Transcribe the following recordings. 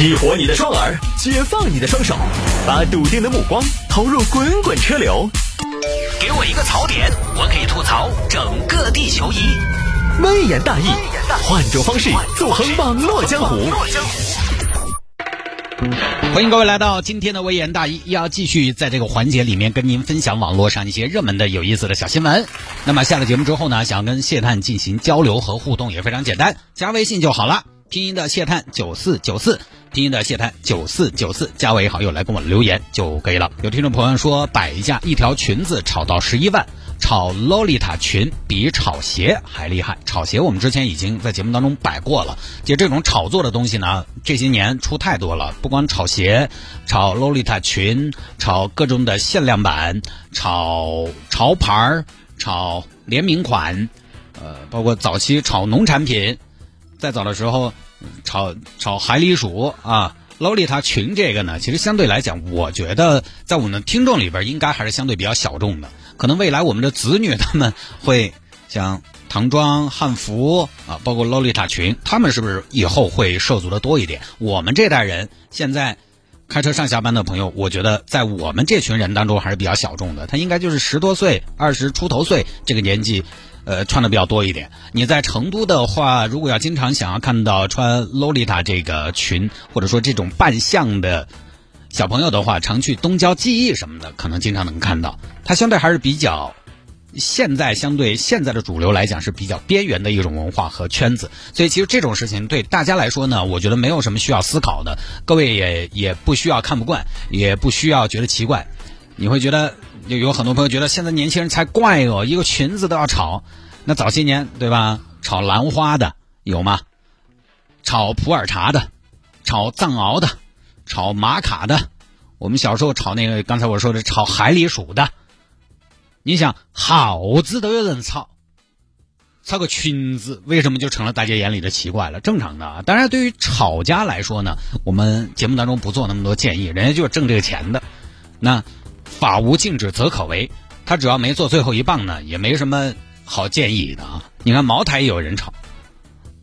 激活你的双耳，解放你的双手，把笃定的目光投入滚滚车流。给我一个槽点，我可以吐槽整个地球仪。微言大义，换种方式纵横网络江湖。欢迎各位来到今天的微言大义，要继续在这个环节里面跟您分享网络上一些热门的、有意思的小新闻。那么下了节目之后呢，想要跟谢探进行交流和互动也非常简单，加微信就好了。拼音的谢探九四九四，拼音的谢探九四九四，加为好友来跟我留言就可以了。有听众朋友说，摆一下一条裙子炒到十一万，炒洛丽塔裙比炒鞋还厉害。炒鞋我们之前已经在节目当中摆过了，就这种炒作的东西呢，这些年出太多了。不光炒鞋，炒洛丽塔裙，炒各种的限量版，炒潮牌，炒联名款，呃，包括早期炒农产品。再早的时候，炒炒海狸鼠啊，洛丽塔裙这个呢，其实相对来讲，我觉得在我们听众里边，应该还是相对比较小众的。可能未来我们的子女他们会像唐装、汉服啊，包括洛丽塔裙，他们是不是以后会涉足的多一点？我们这代人现在开车上下班的朋友，我觉得在我们这群人当中还是比较小众的。他应该就是十多岁、二十出头岁这个年纪。呃，穿的比较多一点。你在成都的话，如果要经常想要看到穿洛丽塔这个裙，或者说这种扮相的小朋友的话，常去东郊记忆什么的，可能经常能看到。它相对还是比较现在相对现在的主流来讲是比较边缘的一种文化和圈子。所以其实这种事情对大家来说呢，我觉得没有什么需要思考的。各位也也不需要看不惯，也不需要觉得奇怪。你会觉得。有有很多朋友觉得现在年轻人才怪哦，一个裙子都要炒。那早些年对吧？炒兰花的有吗？炒普洱茶的，炒藏獒的，炒玛卡的。我们小时候炒那个，刚才我说的炒海里鼠的。你想好字都有人炒，炒个裙子为什么就成了大家眼里的奇怪了？正常的啊。当然，对于炒家来说呢，我们节目当中不做那么多建议，人家就是挣这个钱的。那。法无禁止则可为，他只要没做最后一棒呢，也没什么好建议的啊。你看茅台也有人炒，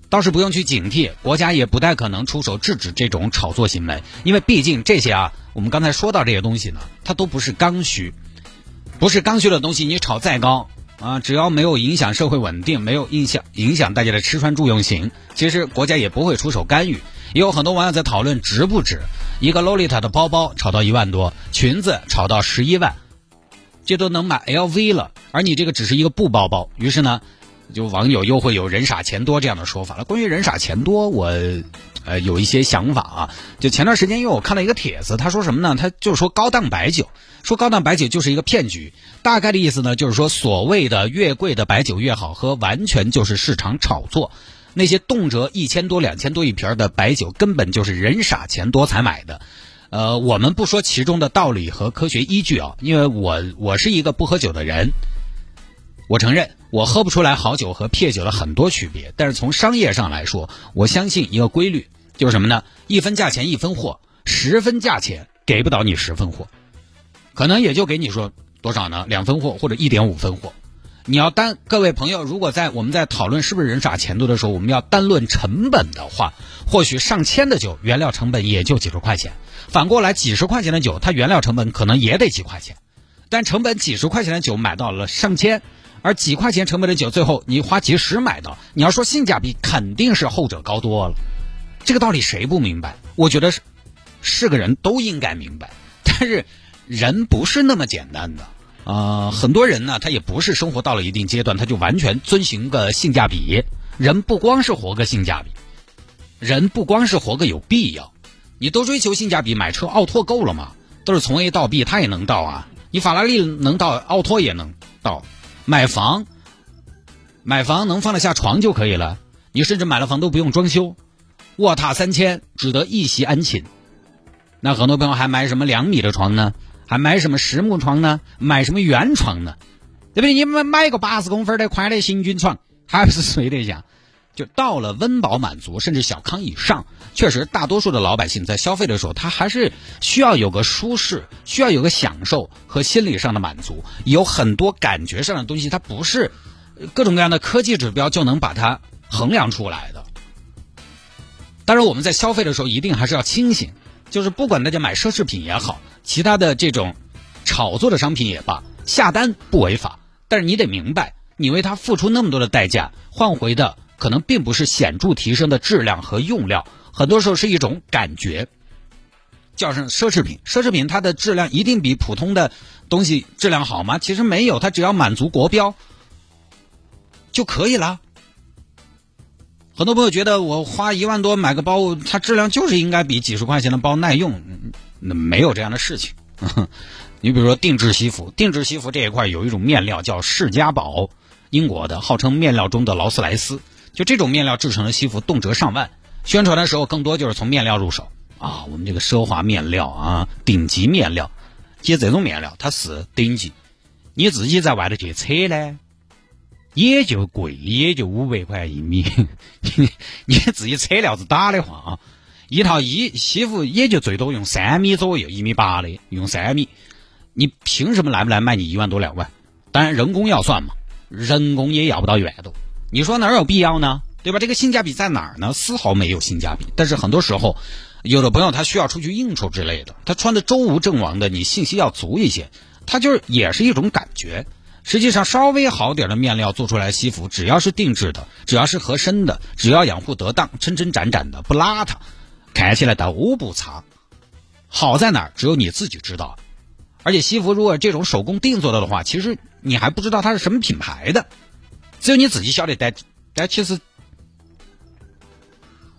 倒是不用去警惕，国家也不太可能出手制止这种炒作行为，因为毕竟这些啊，我们刚才说到这些东西呢，它都不是刚需，不是刚需的东西，你炒再高啊，只要没有影响社会稳定，没有影响影响大家的吃穿住用行，其实国家也不会出手干预。也有很多网友在讨论值不值。一个洛丽塔的包包炒到一万多，裙子炒到十一万，这都能买 LV 了，而你这个只是一个布包包。于是呢，就网友又会有人傻钱多这样的说法了。关于人傻钱多，我呃有一些想法啊。就前段时间，因为我看了一个帖子，他说什么呢？他就是说高档白酒，说高档白酒就是一个骗局。大概的意思呢，就是说所谓的越贵的白酒越好喝，完全就是市场炒作。那些动辄一千多、两千多一瓶的白酒，根本就是人傻钱多才买的。呃，我们不说其中的道理和科学依据啊，因为我我是一个不喝酒的人，我承认我喝不出来好酒和撇酒的很多区别。但是从商业上来说，我相信一个规律，就是什么呢？一分价钱一分货，十分价钱给不到你十分货，可能也就给你说多少呢？两分货或者一点五分货。你要单各位朋友，如果在我们在讨论是不是人傻钱多的时候，我们要单论成本的话，或许上千的酒原料成本也就几十块钱。反过来，几十块钱的酒，它原料成本可能也得几块钱，但成本几十块钱的酒买到了上千，而几块钱成本的酒，最后你花几十买到，你要说性价比，肯定是后者高多了。这个道理谁不明白？我觉得是是个人都应该明白，但是人不是那么简单的。呃，很多人呢，他也不是生活到了一定阶段，他就完全遵循个性价比。人不光是活个性价比，人不光是活个有必要。你都追求性价比，买车奥拓够了吗？都是从 A 到 B，它也能到啊。你法拉利能到，奥拓也能到。买房，买房能放得下床就可以了。你甚至买了房都不用装修，卧榻三千，只得一席安寝。那很多朋友还买什么两米的床呢？还买什么实木床呢？买什么圆床呢？对不对？你们买个八十公分的宽的行军床，还不是睡得下？就到了温饱满足甚至小康以上，确实大多数的老百姓在消费的时候，他还是需要有个舒适，需要有个享受和心理上的满足。有很多感觉上的东西，它不是各种各样的科技指标就能把它衡量出来的。当然，我们在消费的时候一定还是要清醒，就是不管大家买奢侈品也好，其他的这种炒作的商品也罢，下单不违法，但是你得明白，你为它付出那么多的代价，换回的可能并不是显著提升的质量和用料，很多时候是一种感觉。叫上奢侈品，奢侈品它的质量一定比普通的东西质量好吗？其实没有，它只要满足国标就可以了。很多朋友觉得我花一万多买个包，它质量就是应该比几十块钱的包耐用，那没有这样的事情。你比如说定制西服，定制西服这一块有一种面料叫释迦宝，英国的，号称面料中的劳斯莱斯。就这种面料制成的西服，动辄上万。宣传的时候更多就是从面料入手。啊，我们这个奢华面料啊，顶级面料，其实这种面料它是顶级，你自己在外头去扯呢，也就贵，也就五百块一米。你你自己扯料子打的话啊，一套衣西服也就最多用三米左右，一米八的用三米，你凭什么来不来卖你一万多两万？当然人工要算嘛，人工也要不到一万多，你说哪有必要呢？对吧？这个性价比在哪儿呢？丝毫没有性价比。但是很多时候。有的朋友他需要出去应酬之类的，他穿的周吴正王的，你信息要足一些，他就是也是一种感觉。实际上稍微好点的面料做出来西服，只要是定制的，只要是合身的，只要养护得当，抻抻展展的，不邋遢，看起来都不差。好在哪儿？只有你自己知道。而且西服如果这种手工定做的的话，其实你还不知道它是什么品牌的，只有你自己晓得。但但其实。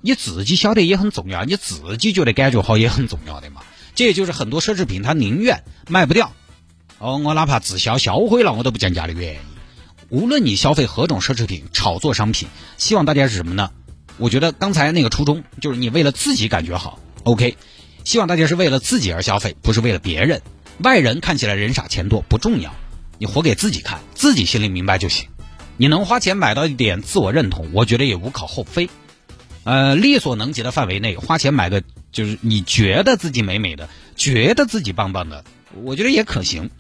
你自己晓得也很重要，你自己觉得感觉好也很重要的嘛。这也就是很多奢侈品它宁愿卖不掉，哦，我哪怕自销销毁了我都不降价的原因。无论你消费何种奢侈品、炒作商品，希望大家是什么呢？我觉得刚才那个初衷就是你为了自己感觉好，OK。希望大家是为了自己而消费，不是为了别人。外人看起来人傻钱多不重要，你活给自己看，自己心里明白就行。你能花钱买到一点自我认同，我觉得也无可厚非。呃，力所能及的范围内，花钱买个就是你觉得自己美美的，觉得自己棒棒的，我觉得也可行。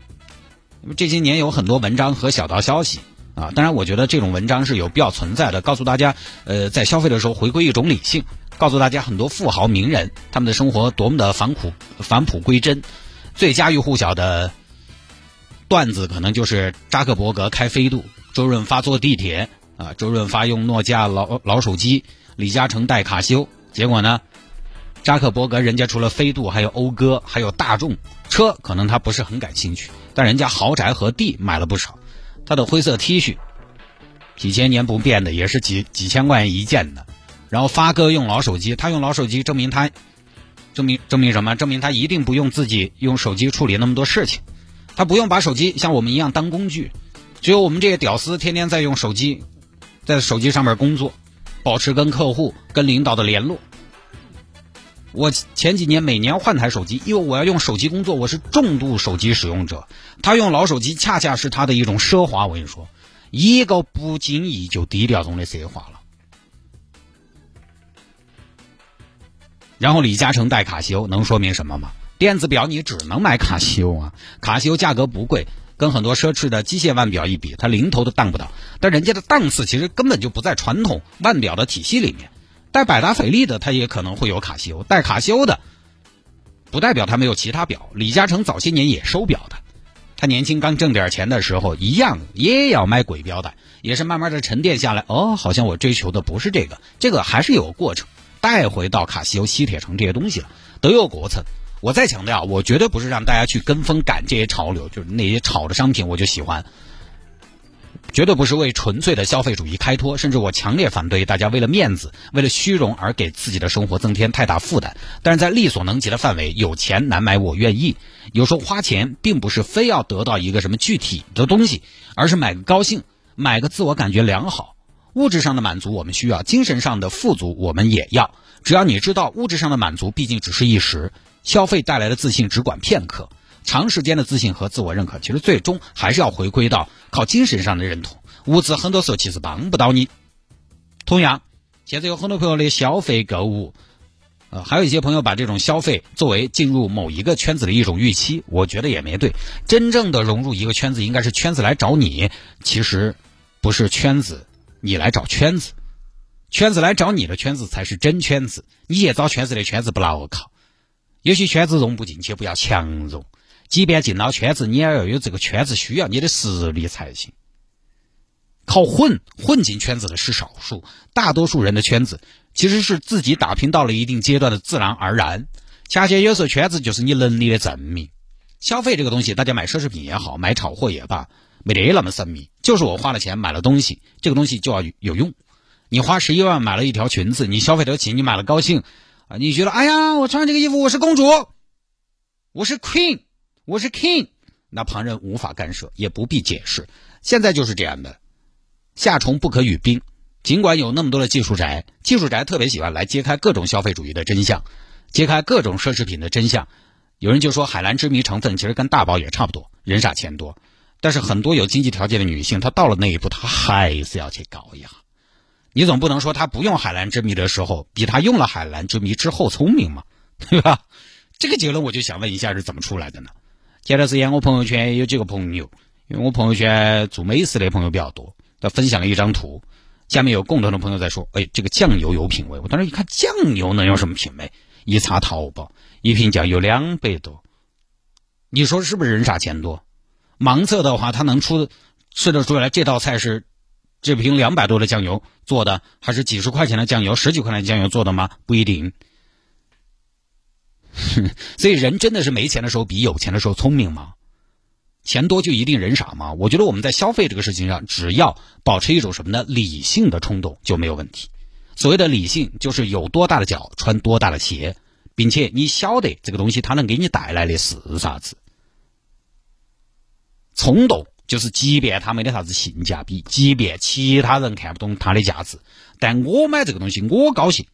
这些年有很多文章和小道消息啊，当然我觉得这种文章是有必要存在的，告诉大家，呃，在消费的时候回归一种理性，告诉大家很多富豪名人他们的生活多么的返璞返璞归真。最家喻户晓的段子可能就是扎克伯格开飞度，周润发坐地铁啊，周润发用诺基亚老老手机。李嘉诚带卡西欧，结果呢？扎克伯格人家除了飞度，还有讴歌，还有大众车，可能他不是很感兴趣。但人家豪宅和地买了不少。他的灰色 T 恤，几千年不变的，也是几几千块钱一件的。然后发哥用老手机，他用老手机证明他，证明证明什么？证明他一定不用自己用手机处理那么多事情，他不用把手机像我们一样当工具。只有我们这些屌丝天天在用手机，在手机上面工作。保持跟客户、跟领导的联络。我前几年每年换台手机，因为我要用手机工作，我是重度手机使用者。他用老手机，恰恰是他的一种奢华。我跟你说，一个不经意就低调中的奢华了。然后李嘉诚带卡西欧，能说明什么吗？电子表你只能买卡西欧啊，卡西欧价格不贵。跟很多奢侈的机械腕表一比，它零头都当不到。但人家的档次其实根本就不在传统腕表的体系里面。带百达翡丽的，他也可能会有卡西欧；带卡西欧的，不代表他没有其他表。李嘉诚早些年也收表的，他年轻刚挣点钱的时候，一样也要买鬼表的，也是慢慢的沉淀下来。哦，好像我追求的不是这个，这个还是有个过程，带回到卡西欧、西铁城这些东西了，都有过程。我再强调，我绝对不是让大家去跟风赶这些潮流，就是那些炒的商品我就喜欢，绝对不是为纯粹的消费主义开脱，甚至我强烈反对大家为了面子、为了虚荣而给自己的生活增添太大负担。但是在力所能及的范围，有钱难买我愿意。有时候花钱并不是非要得到一个什么具体的东西，而是买个高兴，买个自我感觉良好。物质上的满足我们需要，精神上的富足我们也要。只要你知道物质上的满足毕竟只是一时。消费带来的自信只管片刻，长时间的自信和自我认可，其实最终还是要回归到靠精神上的认同。物质很多时候其实帮不到你。同样，现在有很多朋友的消费购物，呃，还有一些朋友把这种消费作为进入某一个圈子的一种预期，我觉得也没对。真正的融入一个圈子，应该是圈子来找你，其实不是圈子你来找圈子。圈子来找你的圈子才是真圈子，你去找圈子的圈子不牢靠。有些圈子融不进去，不要强融。即便进了圈子，你也要有这个圈子需要你的实力才行。靠混混进圈子的是少数，大多数人的圈子其实是自己打拼到了一定阶段的自然而然。恰恰有时候圈子就是你能力的证明。消费这个东西，大家买奢侈品也好，买炒货也罢，没得那么神秘。就是我花了钱买了东西，这个东西就要有用。你花十一万买了一条裙子，你消费得起，你买了高兴啊！你觉得哎呀，我穿这个衣服我是公主，我是 queen，我是 king，那旁人无法干涉，也不必解释。现在就是这样的，夏虫不可语冰。尽管有那么多的技术宅，技术宅特别喜欢来揭开各种消费主义的真相，揭开各种奢侈品的真相。有人就说海蓝之谜成分其实跟大宝也差不多，人傻钱多。但是很多有经济条件的女性，她到了那一步，她还是要去搞一下。你总不能说她不用海蓝之谜的时候，比她用了海蓝之谜之后聪明嘛，对吧？这个结论我就想问一下是怎么出来的呢？前段时间我朋友圈有几个朋友，因为我朋友圈做美食的朋友比较多，他分享了一张图，下面有共同的朋友在说：“哎，这个酱油有品味。”我当时一看，酱油能有什么品味？一查淘宝。一瓶酱油两百多，你说是不是人傻钱多？盲测的话，他能出吃得出来这道菜是这瓶两百多的酱油做的，还是几十块钱的酱油、十几块钱的酱油做的吗？不一定。所以人真的是没钱的时候比有钱的时候聪明吗？钱多就一定人傻吗？我觉得我们在消费这个事情上，只要保持一种什么呢？理性的冲动就没有问题。所谓的理性，就是有多大的脚穿多大的鞋。并且你晓得这个东西它能给你带来的是啥子？冲动就是即便它没得啥子性价比，即便其他人看不懂它的价值，但我买这个东西我高兴，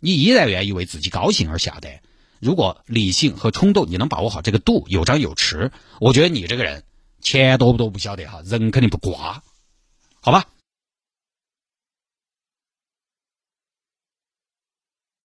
你依然愿意为自己高兴而下单。如果理性和冲动你能把握好这个度，有张有弛，我觉得你这个人钱多不多不晓得哈，人肯定不瓜，好吧？